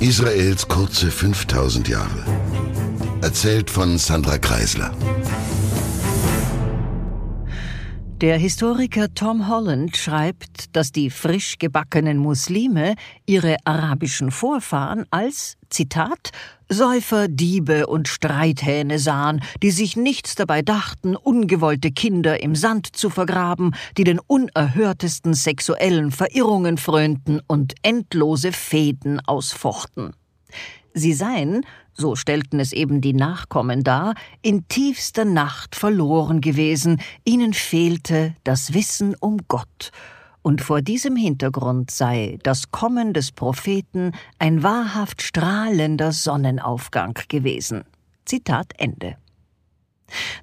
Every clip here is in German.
Israels kurze 5000 Jahre. Erzählt von Sandra Kreisler. Der Historiker Tom Holland schreibt, dass die frisch gebackenen Muslime ihre arabischen Vorfahren als, Zitat, Säufer, Diebe und Streithähne sahen, die sich nichts dabei dachten, ungewollte Kinder im Sand zu vergraben, die den unerhörtesten sexuellen Verirrungen frönten und endlose Fäden ausfochten. Sie seien, so stellten es eben die Nachkommen dar, in tiefster Nacht verloren gewesen, ihnen fehlte das Wissen um Gott, und vor diesem Hintergrund sei das Kommen des Propheten ein wahrhaft strahlender Sonnenaufgang gewesen. Zitat Ende.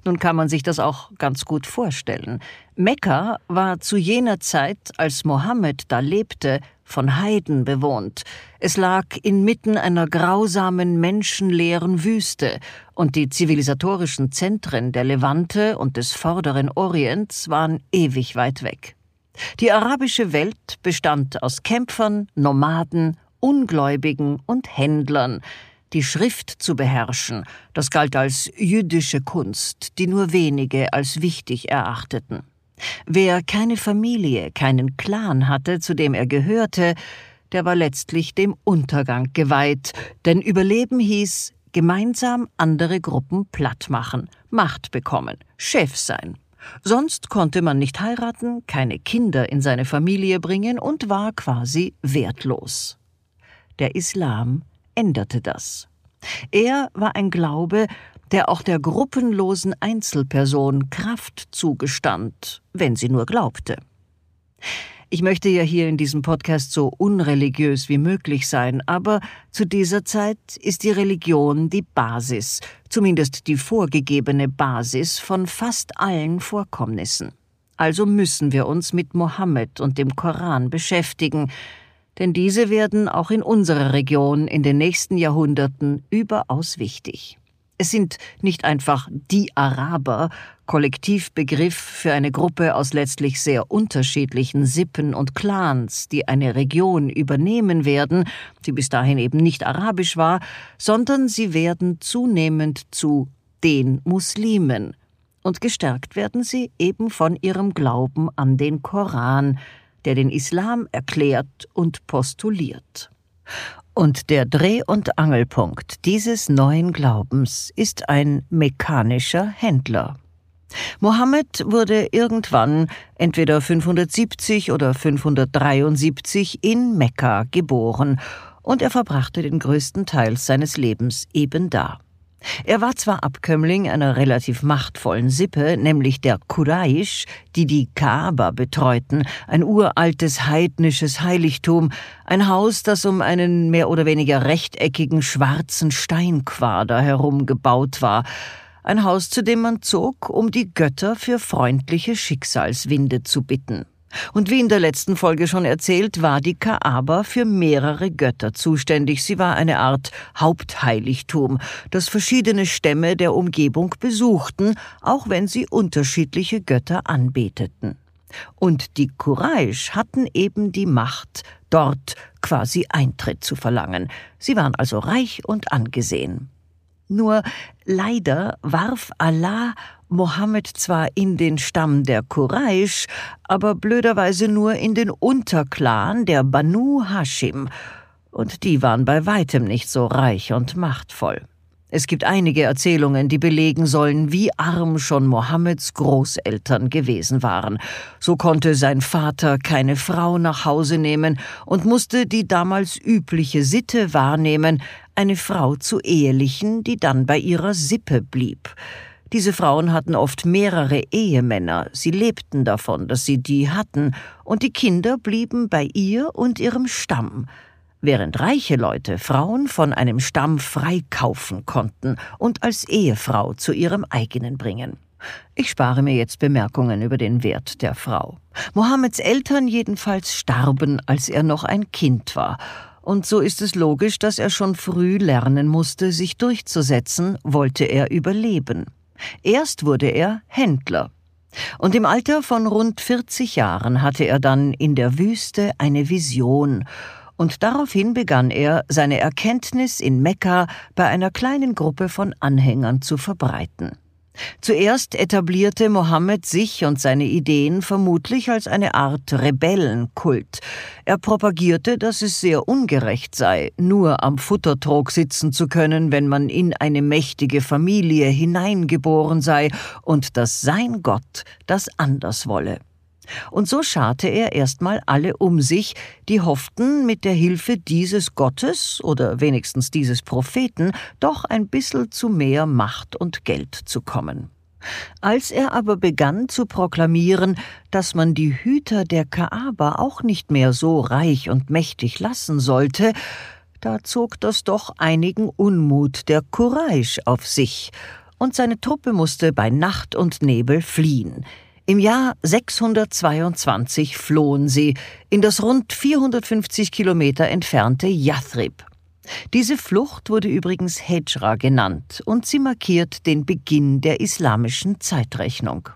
Nun kann man sich das auch ganz gut vorstellen. Mekka war zu jener Zeit, als Mohammed da lebte, von Heiden bewohnt. Es lag inmitten einer grausamen, menschenleeren Wüste, und die zivilisatorischen Zentren der Levante und des vorderen Orients waren ewig weit weg. Die arabische Welt bestand aus Kämpfern, Nomaden, Ungläubigen und Händlern, die Schrift zu beherrschen, das galt als jüdische Kunst, die nur wenige als wichtig erachteten. Wer keine Familie, keinen Clan hatte, zu dem er gehörte, der war letztlich dem Untergang geweiht, denn Überleben hieß gemeinsam andere Gruppen platt machen, Macht bekommen, Chef sein. Sonst konnte man nicht heiraten, keine Kinder in seine Familie bringen und war quasi wertlos. Der Islam änderte das. Er war ein Glaube, der auch der gruppenlosen Einzelperson Kraft zugestand, wenn sie nur glaubte. Ich möchte ja hier in diesem Podcast so unreligiös wie möglich sein, aber zu dieser Zeit ist die Religion die Basis, zumindest die vorgegebene Basis von fast allen Vorkommnissen. Also müssen wir uns mit Mohammed und dem Koran beschäftigen, denn diese werden auch in unserer Region in den nächsten Jahrhunderten überaus wichtig. Es sind nicht einfach die Araber, Kollektivbegriff für eine Gruppe aus letztlich sehr unterschiedlichen Sippen und Clans, die eine Region übernehmen werden, die bis dahin eben nicht arabisch war, sondern sie werden zunehmend zu den Muslimen, und gestärkt werden sie eben von ihrem Glauben an den Koran, der den Islam erklärt und postuliert. Und der Dreh- und Angelpunkt dieses neuen Glaubens ist ein mechanischer Händler. Mohammed wurde irgendwann, entweder 570 oder 573, in Mekka geboren, und er verbrachte den größten Teil seines Lebens eben da. Er war zwar Abkömmling einer relativ machtvollen Sippe, nämlich der Quraysh, die die Kaaba betreuten, ein uraltes heidnisches Heiligtum, ein Haus, das um einen mehr oder weniger rechteckigen schwarzen Steinquader herum gebaut war, ein Haus, zu dem man zog, um die Götter für freundliche Schicksalswinde zu bitten. Und wie in der letzten Folge schon erzählt, war die Kaaba für mehrere Götter zuständig. Sie war eine Art Hauptheiligtum, das verschiedene Stämme der Umgebung besuchten, auch wenn sie unterschiedliche Götter anbeteten. Und die Quraysh hatten eben die Macht, dort quasi Eintritt zu verlangen. Sie waren also reich und angesehen. Nur leider warf Allah Mohammed zwar in den Stamm der Quraysh, aber blöderweise nur in den Unterclan der Banu Hashim, und die waren bei weitem nicht so reich und machtvoll. Es gibt einige Erzählungen, die belegen sollen, wie arm schon Mohammeds Großeltern gewesen waren. So konnte sein Vater keine Frau nach Hause nehmen und musste die damals übliche Sitte wahrnehmen, eine Frau zu ehelichen, die dann bei ihrer Sippe blieb. Diese Frauen hatten oft mehrere Ehemänner, sie lebten davon, dass sie die hatten, und die Kinder blieben bei ihr und ihrem Stamm, während reiche Leute Frauen von einem Stamm freikaufen konnten und als Ehefrau zu ihrem eigenen bringen. Ich spare mir jetzt Bemerkungen über den Wert der Frau. Mohammeds Eltern jedenfalls starben, als er noch ein Kind war, und so ist es logisch, dass er schon früh lernen musste, sich durchzusetzen, wollte er überleben. Erst wurde er Händler. Und im Alter von rund 40 Jahren hatte er dann in der Wüste eine Vision, und daraufhin begann er, seine Erkenntnis in Mekka bei einer kleinen Gruppe von Anhängern zu verbreiten. Zuerst etablierte Mohammed sich und seine Ideen vermutlich als eine Art Rebellenkult. Er propagierte, dass es sehr ungerecht sei, nur am Futtertrog sitzen zu können, wenn man in eine mächtige Familie hineingeboren sei, und dass sein Gott das anders wolle. Und so scharte er erstmal alle um sich, die hofften, mit der Hilfe dieses Gottes oder wenigstens dieses Propheten doch ein bissel zu mehr Macht und Geld zu kommen. Als er aber begann zu proklamieren, dass man die Hüter der Kaaba auch nicht mehr so reich und mächtig lassen sollte, da zog das doch einigen Unmut der Quraysh auf sich, und seine Truppe musste bei Nacht und Nebel fliehen, im Jahr 622 flohen sie in das rund 450 Kilometer entfernte Yathrib. Diese Flucht wurde übrigens Hejra genannt und sie markiert den Beginn der islamischen Zeitrechnung.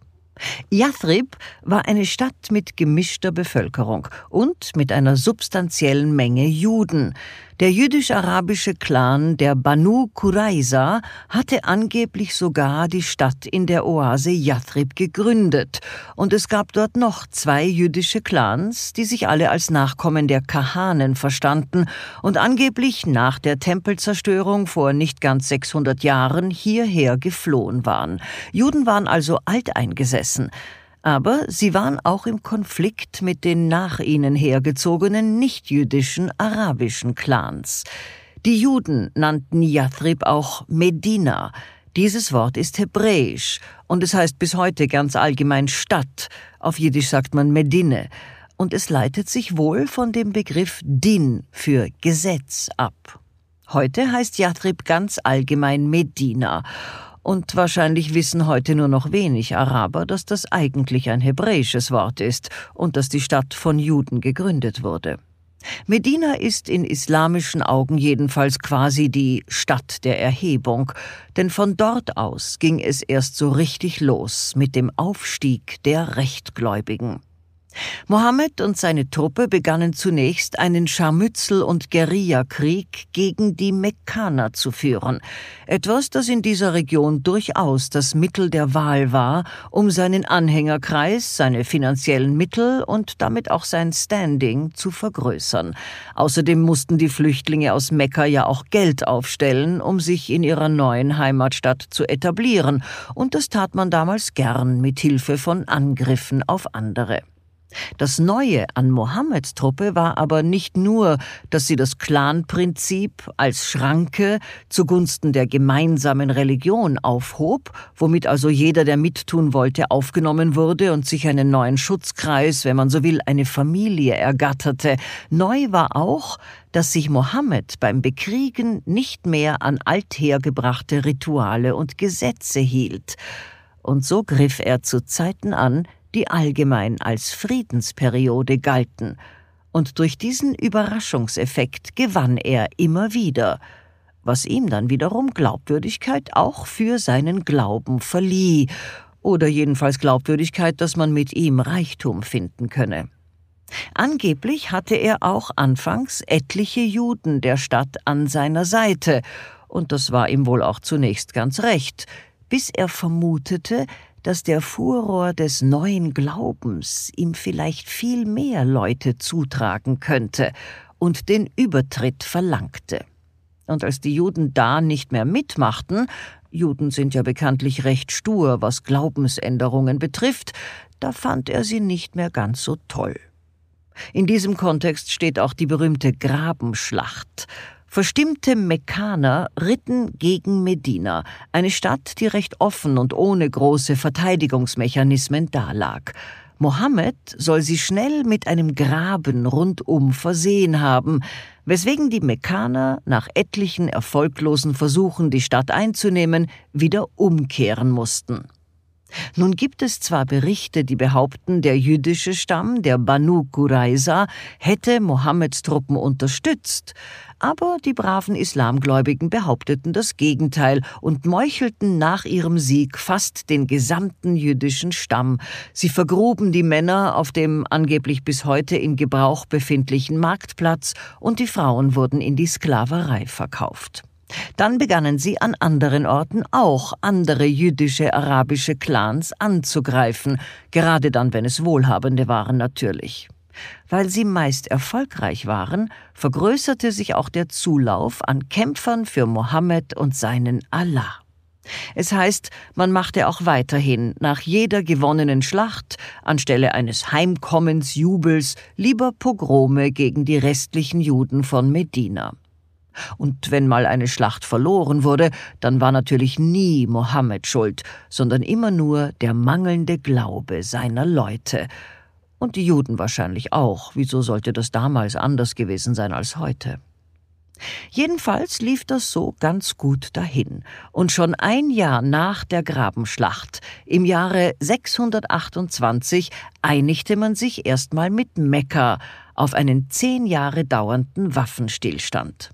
Yathrib war eine Stadt mit gemischter Bevölkerung und mit einer substanziellen Menge Juden. Der jüdisch-arabische Clan der Banu Qurayza hatte angeblich sogar die Stadt in der Oase Yathrib gegründet, und es gab dort noch zwei jüdische Clans, die sich alle als Nachkommen der Kahanen verstanden und angeblich nach der Tempelzerstörung vor nicht ganz 600 Jahren hierher geflohen waren. Juden waren also alteingesessen, aber sie waren auch im Konflikt mit den nach ihnen hergezogenen nichtjüdischen arabischen Clans. Die Juden nannten Yathrib auch Medina. Dieses Wort ist hebräisch und es heißt bis heute ganz allgemein Stadt. Auf Jiddisch sagt man Medine. Und es leitet sich wohl von dem Begriff Din für Gesetz ab. Heute heißt Yathrib ganz allgemein Medina und wahrscheinlich wissen heute nur noch wenig Araber, dass das eigentlich ein hebräisches Wort ist und dass die Stadt von Juden gegründet wurde. Medina ist in islamischen Augen jedenfalls quasi die Stadt der Erhebung, denn von dort aus ging es erst so richtig los mit dem Aufstieg der Rechtgläubigen. Mohammed und seine Truppe begannen zunächst einen Scharmützel- und Guerillakrieg gegen die Mekkaner zu führen, etwas, das in dieser Region durchaus das Mittel der Wahl war, um seinen Anhängerkreis, seine finanziellen Mittel und damit auch sein Standing zu vergrößern. Außerdem mussten die Flüchtlinge aus Mekka ja auch Geld aufstellen, um sich in ihrer neuen Heimatstadt zu etablieren, und das tat man damals gern mit Hilfe von Angriffen auf andere. Das Neue an Mohammeds Truppe war aber nicht nur, dass sie das Clanprinzip als Schranke zugunsten der gemeinsamen Religion aufhob, womit also jeder, der mittun wollte, aufgenommen wurde und sich einen neuen Schutzkreis, wenn man so will, eine Familie ergatterte. Neu war auch, dass sich Mohammed beim Bekriegen nicht mehr an althergebrachte Rituale und Gesetze hielt. Und so griff er zu Zeiten an, die allgemein als Friedensperiode galten, und durch diesen Überraschungseffekt gewann er immer wieder, was ihm dann wiederum Glaubwürdigkeit auch für seinen Glauben verlieh, oder jedenfalls Glaubwürdigkeit, dass man mit ihm Reichtum finden könne. Angeblich hatte er auch anfangs etliche Juden der Stadt an seiner Seite, und das war ihm wohl auch zunächst ganz recht, bis er vermutete, dass der Furor des neuen Glaubens ihm vielleicht viel mehr Leute zutragen könnte und den Übertritt verlangte. Und als die Juden da nicht mehr mitmachten, Juden sind ja bekanntlich recht stur, was Glaubensänderungen betrifft, da fand er sie nicht mehr ganz so toll. In diesem Kontext steht auch die berühmte Grabenschlacht, Verstimmte Mekkaner ritten gegen Medina, eine Stadt, die recht offen und ohne große Verteidigungsmechanismen dalag. Mohammed soll sie schnell mit einem Graben rundum versehen haben, weswegen die Mekkaner nach etlichen erfolglosen Versuchen, die Stadt einzunehmen, wieder umkehren mussten. Nun gibt es zwar Berichte, die behaupten, der jüdische Stamm, der Banu Qurayza, hätte Mohammeds Truppen unterstützt, aber die braven Islamgläubigen behaupteten das Gegenteil und meuchelten nach ihrem Sieg fast den gesamten jüdischen Stamm. Sie vergruben die Männer auf dem angeblich bis heute in Gebrauch befindlichen Marktplatz und die Frauen wurden in die Sklaverei verkauft. Dann begannen sie an anderen Orten auch andere jüdische arabische Clans anzugreifen, gerade dann, wenn es Wohlhabende waren natürlich. Weil sie meist erfolgreich waren, vergrößerte sich auch der Zulauf an Kämpfern für Mohammed und seinen Allah. Es heißt, man machte auch weiterhin nach jeder gewonnenen Schlacht anstelle eines Heimkommensjubels lieber Pogrome gegen die restlichen Juden von Medina. Und wenn mal eine Schlacht verloren wurde, dann war natürlich nie Mohammed schuld, sondern immer nur der mangelnde Glaube seiner Leute. Und die Juden wahrscheinlich auch. Wieso sollte das damals anders gewesen sein als heute? Jedenfalls lief das so ganz gut dahin. Und schon ein Jahr nach der Grabenschlacht, im Jahre 628, einigte man sich erstmal mit Mekka auf einen zehn Jahre dauernden Waffenstillstand.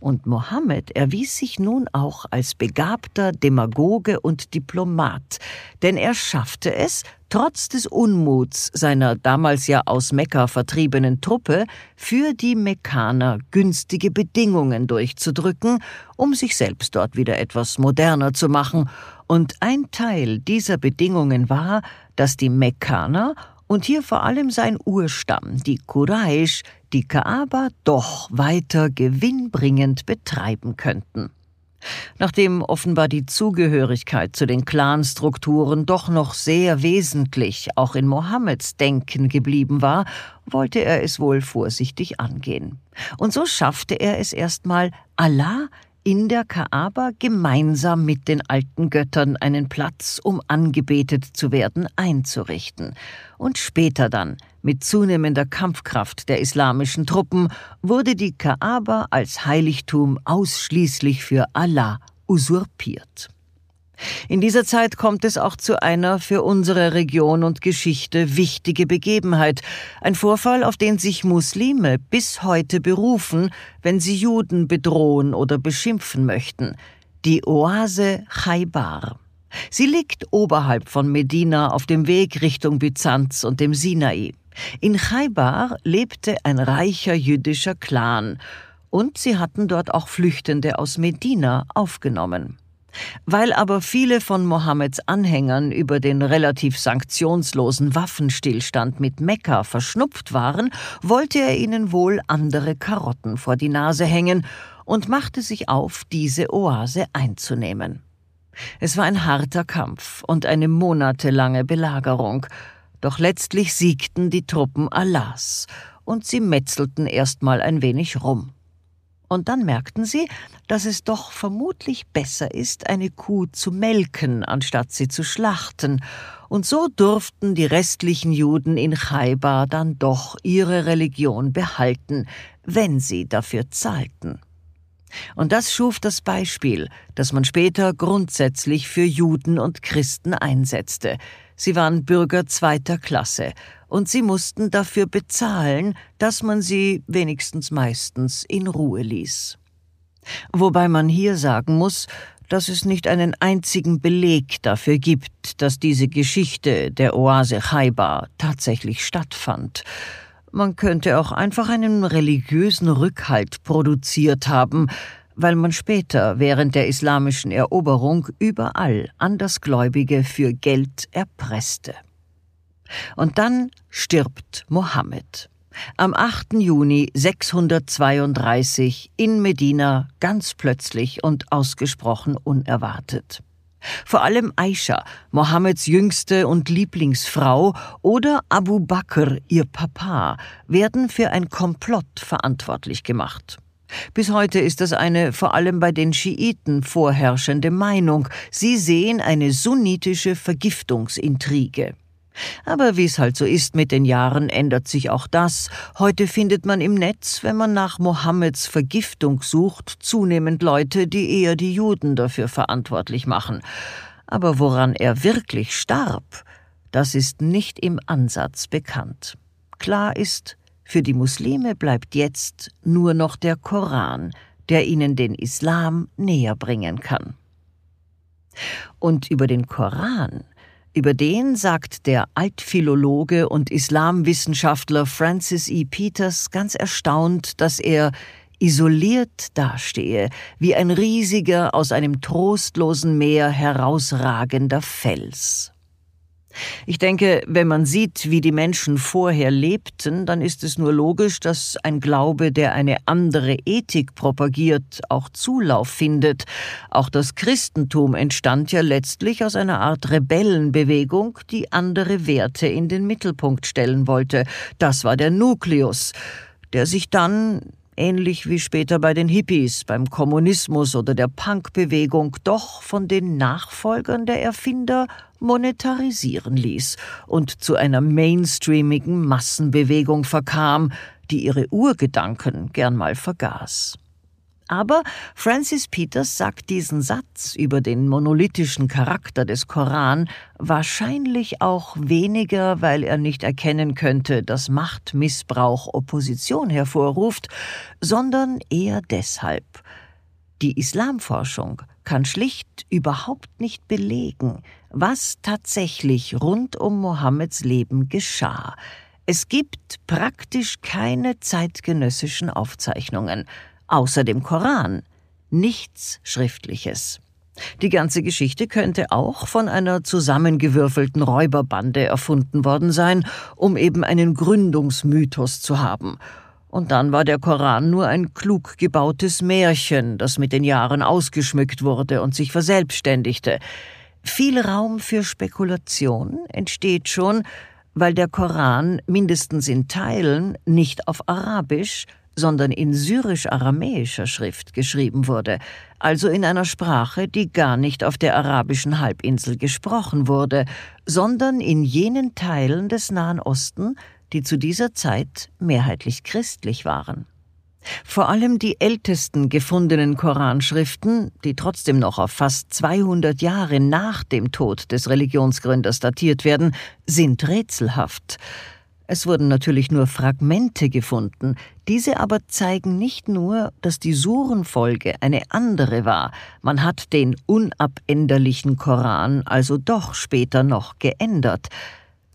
Und Mohammed erwies sich nun auch als begabter Demagoge und Diplomat, denn er schaffte es, trotz des Unmuts seiner damals ja aus Mekka vertriebenen Truppe, für die Mekkaner günstige Bedingungen durchzudrücken, um sich selbst dort wieder etwas moderner zu machen, und ein Teil dieser Bedingungen war, dass die Mekkaner und hier vor allem sein Urstamm, die Quraysh, die Kaaba doch weiter gewinnbringend betreiben könnten. Nachdem offenbar die Zugehörigkeit zu den Clanstrukturen doch noch sehr wesentlich auch in Mohammeds Denken geblieben war, wollte er es wohl vorsichtig angehen. Und so schaffte er es erstmal, Allah in der Kaaba gemeinsam mit den alten Göttern einen Platz, um angebetet zu werden, einzurichten. Und später dann mit zunehmender Kampfkraft der islamischen Truppen wurde die Kaaba als Heiligtum ausschließlich für Allah usurpiert. In dieser Zeit kommt es auch zu einer für unsere Region und Geschichte wichtige Begebenheit, ein Vorfall, auf den sich Muslime bis heute berufen, wenn sie Juden bedrohen oder beschimpfen möchten, die Oase Chaibar. Sie liegt oberhalb von Medina auf dem Weg Richtung Byzanz und dem Sinai. In Chaibar lebte ein reicher jüdischer Clan, und sie hatten dort auch Flüchtende aus Medina aufgenommen. Weil aber viele von Mohammeds Anhängern über den relativ sanktionslosen Waffenstillstand mit Mekka verschnupft waren, wollte er ihnen wohl andere Karotten vor die Nase hängen und machte sich auf, diese Oase einzunehmen. Es war ein harter Kampf und eine monatelange Belagerung, doch letztlich siegten die Truppen Allahs, und sie metzelten erstmal ein wenig rum. Und dann merkten sie, dass es doch vermutlich besser ist, eine Kuh zu melken, anstatt sie zu schlachten, und so durften die restlichen Juden in Chaibar dann doch ihre Religion behalten, wenn sie dafür zahlten. Und das schuf das Beispiel, das man später grundsätzlich für Juden und Christen einsetzte. Sie waren Bürger zweiter Klasse, und sie mussten dafür bezahlen, dass man sie wenigstens meistens in Ruhe ließ. Wobei man hier sagen muss, dass es nicht einen einzigen Beleg dafür gibt, dass diese Geschichte der Oase Chaibar tatsächlich stattfand. Man könnte auch einfach einen religiösen Rückhalt produziert haben, weil man später während der islamischen Eroberung überall Andersgläubige für Geld erpresste. Und dann stirbt Mohammed. Am 8. Juni 632 in Medina ganz plötzlich und ausgesprochen unerwartet. Vor allem Aisha, Mohammeds jüngste und Lieblingsfrau, oder Abu Bakr, ihr Papa, werden für ein Komplott verantwortlich gemacht. Bis heute ist das eine vor allem bei den Schiiten vorherrschende Meinung. Sie sehen eine sunnitische Vergiftungsintrige. Aber wie es halt so ist mit den Jahren, ändert sich auch das. Heute findet man im Netz, wenn man nach Mohammeds Vergiftung sucht, zunehmend Leute, die eher die Juden dafür verantwortlich machen. Aber woran er wirklich starb, das ist nicht im Ansatz bekannt. Klar ist, für die Muslime bleibt jetzt nur noch der Koran, der ihnen den Islam näher bringen kann. Und über den Koran, über den sagt der Altphilologe und Islamwissenschaftler Francis E. Peters ganz erstaunt, dass er isoliert dastehe, wie ein riesiger, aus einem trostlosen Meer herausragender Fels. Ich denke, wenn man sieht, wie die Menschen vorher lebten, dann ist es nur logisch, dass ein Glaube, der eine andere Ethik propagiert, auch Zulauf findet. Auch das Christentum entstand ja letztlich aus einer Art Rebellenbewegung, die andere Werte in den Mittelpunkt stellen wollte. Das war der Nukleus, der sich dann ähnlich wie später bei den Hippies, beim Kommunismus oder der Punkbewegung, doch von den Nachfolgern der Erfinder monetarisieren ließ und zu einer mainstreamigen Massenbewegung verkam, die ihre Urgedanken gern mal vergaß. Aber Francis Peters sagt diesen Satz über den monolithischen Charakter des Koran wahrscheinlich auch weniger, weil er nicht erkennen könnte, dass Machtmissbrauch Opposition hervorruft, sondern eher deshalb. Die Islamforschung kann schlicht überhaupt nicht belegen, was tatsächlich rund um Mohammeds Leben geschah. Es gibt praktisch keine zeitgenössischen Aufzeichnungen, außer dem Koran, nichts Schriftliches. Die ganze Geschichte könnte auch von einer zusammengewürfelten Räuberbande erfunden worden sein, um eben einen Gründungsmythos zu haben. Und dann war der Koran nur ein klug gebautes Märchen, das mit den Jahren ausgeschmückt wurde und sich verselbstständigte. Viel Raum für Spekulation entsteht schon, weil der Koran mindestens in Teilen nicht auf Arabisch, sondern in syrisch-aramäischer Schrift geschrieben wurde, also in einer Sprache, die gar nicht auf der arabischen Halbinsel gesprochen wurde, sondern in jenen Teilen des Nahen Osten, die zu dieser Zeit mehrheitlich christlich waren. Vor allem die ältesten gefundenen Koranschriften, die trotzdem noch auf fast 200 Jahre nach dem Tod des Religionsgründers datiert werden, sind rätselhaft. Es wurden natürlich nur Fragmente gefunden, diese aber zeigen nicht nur, dass die Surenfolge eine andere war, man hat den unabänderlichen Koran also doch später noch geändert,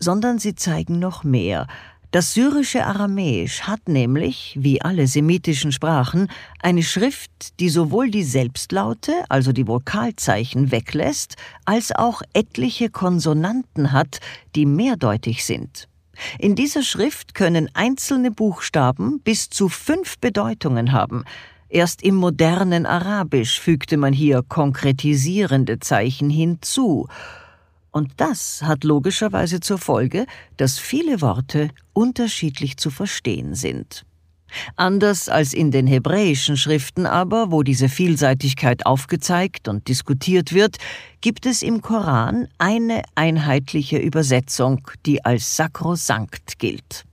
sondern sie zeigen noch mehr. Das syrische Aramäisch hat nämlich, wie alle semitischen Sprachen, eine Schrift, die sowohl die Selbstlaute, also die Vokalzeichen, weglässt, als auch etliche Konsonanten hat, die mehrdeutig sind. In dieser Schrift können einzelne Buchstaben bis zu fünf Bedeutungen haben. Erst im modernen Arabisch fügte man hier konkretisierende Zeichen hinzu. Und das hat logischerweise zur Folge, dass viele Worte unterschiedlich zu verstehen sind. Anders als in den hebräischen Schriften aber, wo diese Vielseitigkeit aufgezeigt und diskutiert wird, gibt es im Koran eine einheitliche Übersetzung, die als sakrosankt gilt.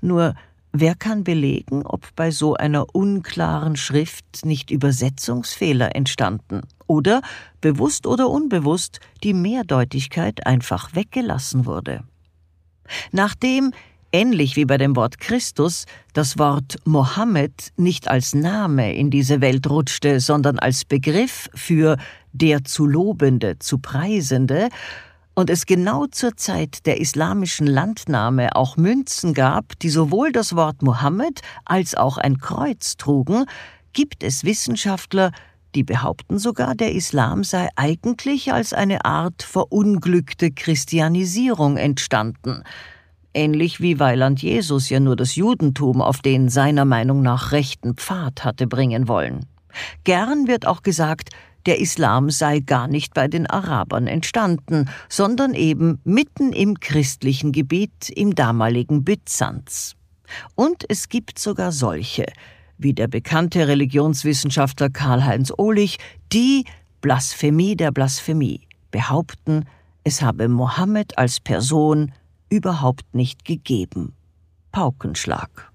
Nur wer kann belegen, ob bei so einer unklaren Schrift nicht Übersetzungsfehler entstanden oder, bewusst oder unbewusst, die Mehrdeutigkeit einfach weggelassen wurde? Nachdem ähnlich wie bei dem Wort Christus, das Wort Mohammed nicht als Name in diese Welt rutschte, sondern als Begriff für der zu Lobende, zu Preisende, und es genau zur Zeit der islamischen Landnahme auch Münzen gab, die sowohl das Wort Mohammed als auch ein Kreuz trugen, gibt es Wissenschaftler, die behaupten sogar, der Islam sei eigentlich als eine Art verunglückte Christianisierung entstanden – ähnlich wie Weiland Jesus ja nur das Judentum auf den seiner Meinung nach rechten Pfad hatte bringen wollen. Gern wird auch gesagt, der Islam sei gar nicht bei den Arabern entstanden, sondern eben mitten im christlichen Gebiet im damaligen Byzanz. Und es gibt sogar solche, wie der bekannte Religionswissenschaftler Karl-Heinz Ohlich, die Blasphemie der Blasphemie behaupten, es habe Mohammed als Person überhaupt nicht gegeben. Paukenschlag.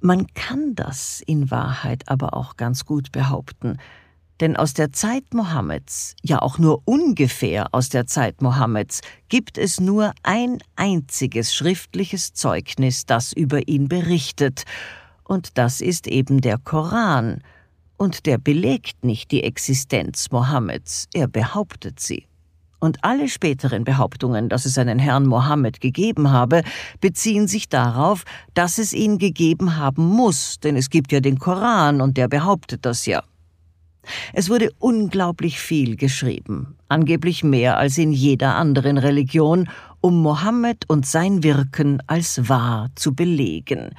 Man kann das in Wahrheit aber auch ganz gut behaupten, Denn aus der Zeit Mohammeds, ja auch nur ungefähr aus der Zeit Mohammeds, gibt es nur ein einziges schriftliches Zeugnis, das über ihn berichtet, und das ist eben der Koran, und der belegt nicht die Existenz Mohammeds, er behauptet sie. Und alle späteren Behauptungen, dass es einen Herrn Mohammed gegeben habe, beziehen sich darauf, dass es ihn gegeben haben muss, denn es gibt ja den Koran und der behauptet das ja. Es wurde unglaublich viel geschrieben, angeblich mehr als in jeder anderen Religion, um Mohammed und sein Wirken als wahr zu belegen.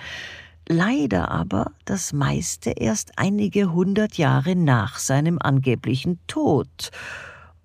Leider aber das meiste erst einige hundert Jahre nach seinem angeblichen Tod.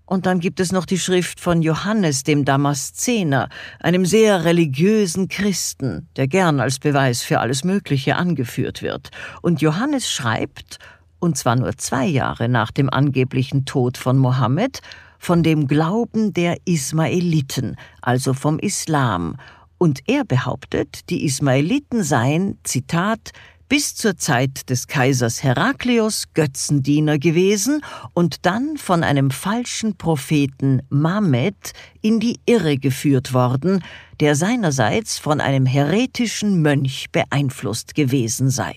Und dann gibt es noch die Schrift von Johannes dem Damaszener, einem sehr religiösen Christen, der gern als Beweis für alles Mögliche angeführt wird. Und Johannes schreibt, und zwar nur zwei Jahre nach dem angeblichen Tod von Mohammed, von dem Glauben der Ismaeliten, also vom Islam, und er behauptet, die Ismaeliten seien, Zitat, bis zur Zeit des Kaisers Herakleos Götzendiener gewesen und dann von einem falschen Propheten Mamed in die Irre geführt worden, der seinerseits von einem heretischen Mönch beeinflusst gewesen sei.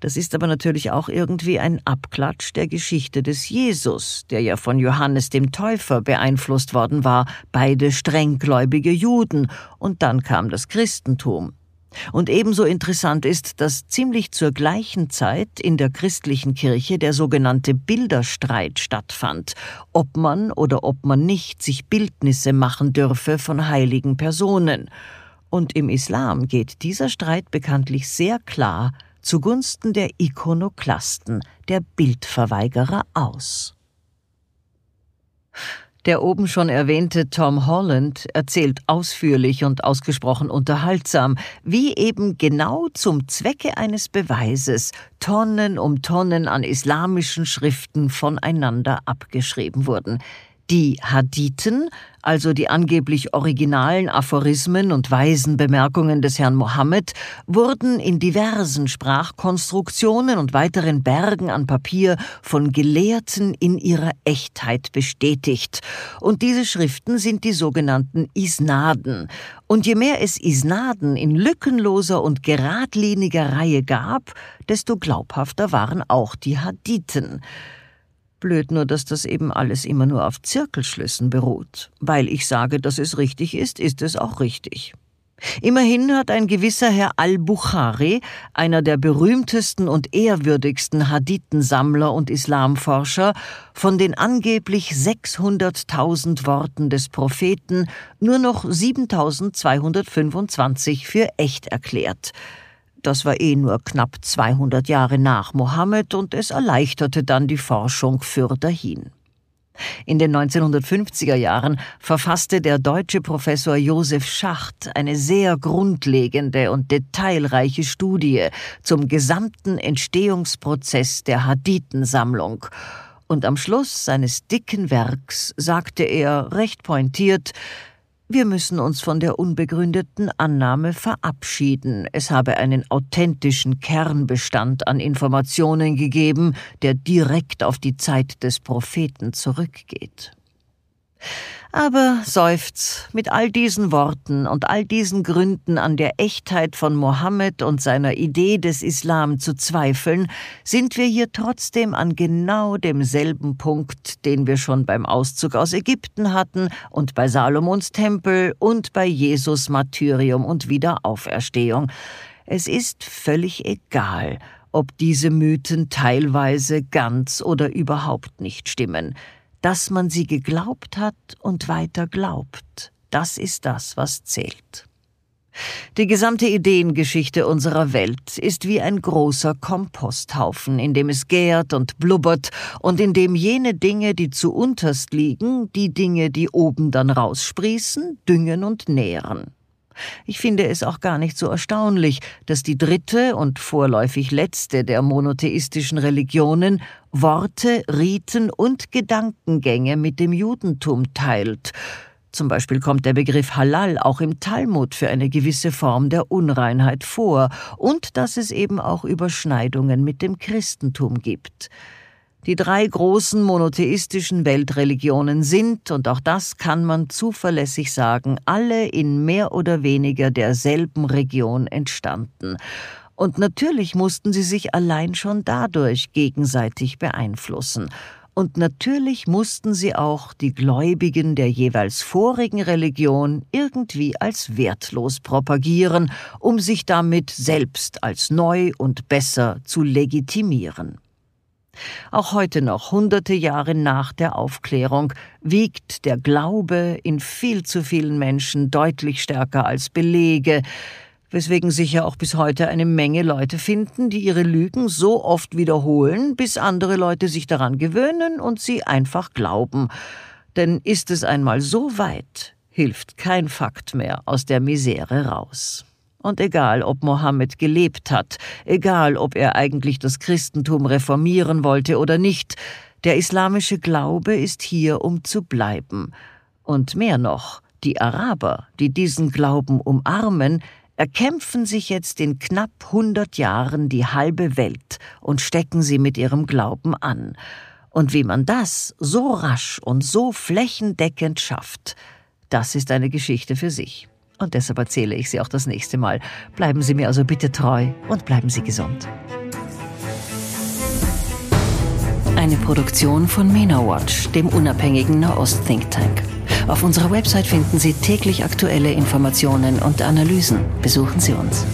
Das ist aber natürlich auch irgendwie ein Abklatsch der Geschichte des Jesus, der ja von Johannes dem Täufer beeinflusst worden war, beide strenggläubige Juden, und dann kam das Christentum. Und ebenso interessant ist, dass ziemlich zur gleichen Zeit in der christlichen Kirche der sogenannte Bilderstreit stattfand, ob man oder ob man nicht sich Bildnisse machen dürfe von heiligen Personen. Und im Islam geht dieser Streit bekanntlich sehr klar zugunsten der Ikonoklasten, der Bildverweigerer aus. Der oben schon erwähnte Tom Holland erzählt ausführlich und ausgesprochen unterhaltsam, wie eben genau zum Zwecke eines Beweises Tonnen um Tonnen an islamischen Schriften voneinander abgeschrieben wurden. Die Hadithen, also die angeblich originalen Aphorismen und weisen Bemerkungen des Herrn Mohammed, wurden in diversen Sprachkonstruktionen und weiteren Bergen an Papier von Gelehrten in ihrer Echtheit bestätigt. Und diese Schriften sind die sogenannten Isnaden. Und je mehr es Isnaden in lückenloser und geradliniger Reihe gab, desto glaubhafter waren auch die Hadithen. Blöd nur, dass das eben alles immer nur auf Zirkelschlüssen beruht. Weil ich sage, dass es richtig ist, ist es auch richtig. Immerhin hat ein gewisser Herr al-Bukhari, einer der berühmtesten und ehrwürdigsten Hadithensammler und Islamforscher, von den angeblich 600.000 Worten des Propheten nur noch 7.225 für echt erklärt. Das war eh nur knapp 200 Jahre nach Mohammed und es erleichterte dann die Forschung für dahin. In den 1950er Jahren verfasste der deutsche Professor Josef Schacht eine sehr grundlegende und detailreiche Studie zum gesamten Entstehungsprozess der Hadithensammlung. Und am Schluss seines dicken Werks sagte er recht pointiert, wir müssen uns von der unbegründeten Annahme verabschieden, es habe einen authentischen Kernbestand an Informationen gegeben, der direkt auf die Zeit des Propheten zurückgeht. Aber seufz, mit all diesen Worten und all diesen Gründen an der Echtheit von Mohammed und seiner Idee des Islam zu zweifeln, sind wir hier trotzdem an genau demselben Punkt, den wir schon beim Auszug aus Ägypten hatten und bei Salomons Tempel und bei Jesus Martyrium und Wiederauferstehung. Es ist völlig egal, ob diese Mythen teilweise ganz oder überhaupt nicht stimmen dass man sie geglaubt hat und weiter glaubt. Das ist das, was zählt. Die gesamte Ideengeschichte unserer Welt ist wie ein großer Komposthaufen, in dem es gärt und blubbert und in dem jene Dinge, die zu unterst liegen, die Dinge, die oben dann raussprießen, düngen und nähren. Ich finde es auch gar nicht so erstaunlich, dass die dritte und vorläufig letzte der monotheistischen Religionen Worte, Riten und Gedankengänge mit dem Judentum teilt. Zum Beispiel kommt der Begriff Halal auch im Talmud für eine gewisse Form der Unreinheit vor und dass es eben auch Überschneidungen mit dem Christentum gibt. Die drei großen monotheistischen Weltreligionen sind, und auch das kann man zuverlässig sagen, alle in mehr oder weniger derselben Region entstanden. Und natürlich mussten sie sich allein schon dadurch gegenseitig beeinflussen. Und natürlich mussten sie auch die Gläubigen der jeweils vorigen Religion irgendwie als wertlos propagieren, um sich damit selbst als neu und besser zu legitimieren. Auch heute noch, hunderte Jahre nach der Aufklärung, wiegt der Glaube in viel zu vielen Menschen deutlich stärker als Belege, weswegen sich ja auch bis heute eine Menge Leute finden, die ihre Lügen so oft wiederholen, bis andere Leute sich daran gewöhnen und sie einfach glauben. Denn ist es einmal so weit, hilft kein Fakt mehr aus der Misere raus. Und egal, ob Mohammed gelebt hat, egal, ob er eigentlich das Christentum reformieren wollte oder nicht, der islamische Glaube ist hier, um zu bleiben. Und mehr noch, die Araber, die diesen Glauben umarmen, erkämpfen sich jetzt in knapp hundert Jahren die halbe Welt und stecken sie mit ihrem Glauben an. Und wie man das so rasch und so flächendeckend schafft, das ist eine Geschichte für sich. Und deshalb erzähle ich sie auch das nächste Mal. Bleiben Sie mir also bitte treu und bleiben Sie gesund. Eine Produktion von MENA Watch, dem unabhängigen Nahost-Think Tank. Auf unserer Website finden Sie täglich aktuelle Informationen und Analysen. Besuchen Sie uns.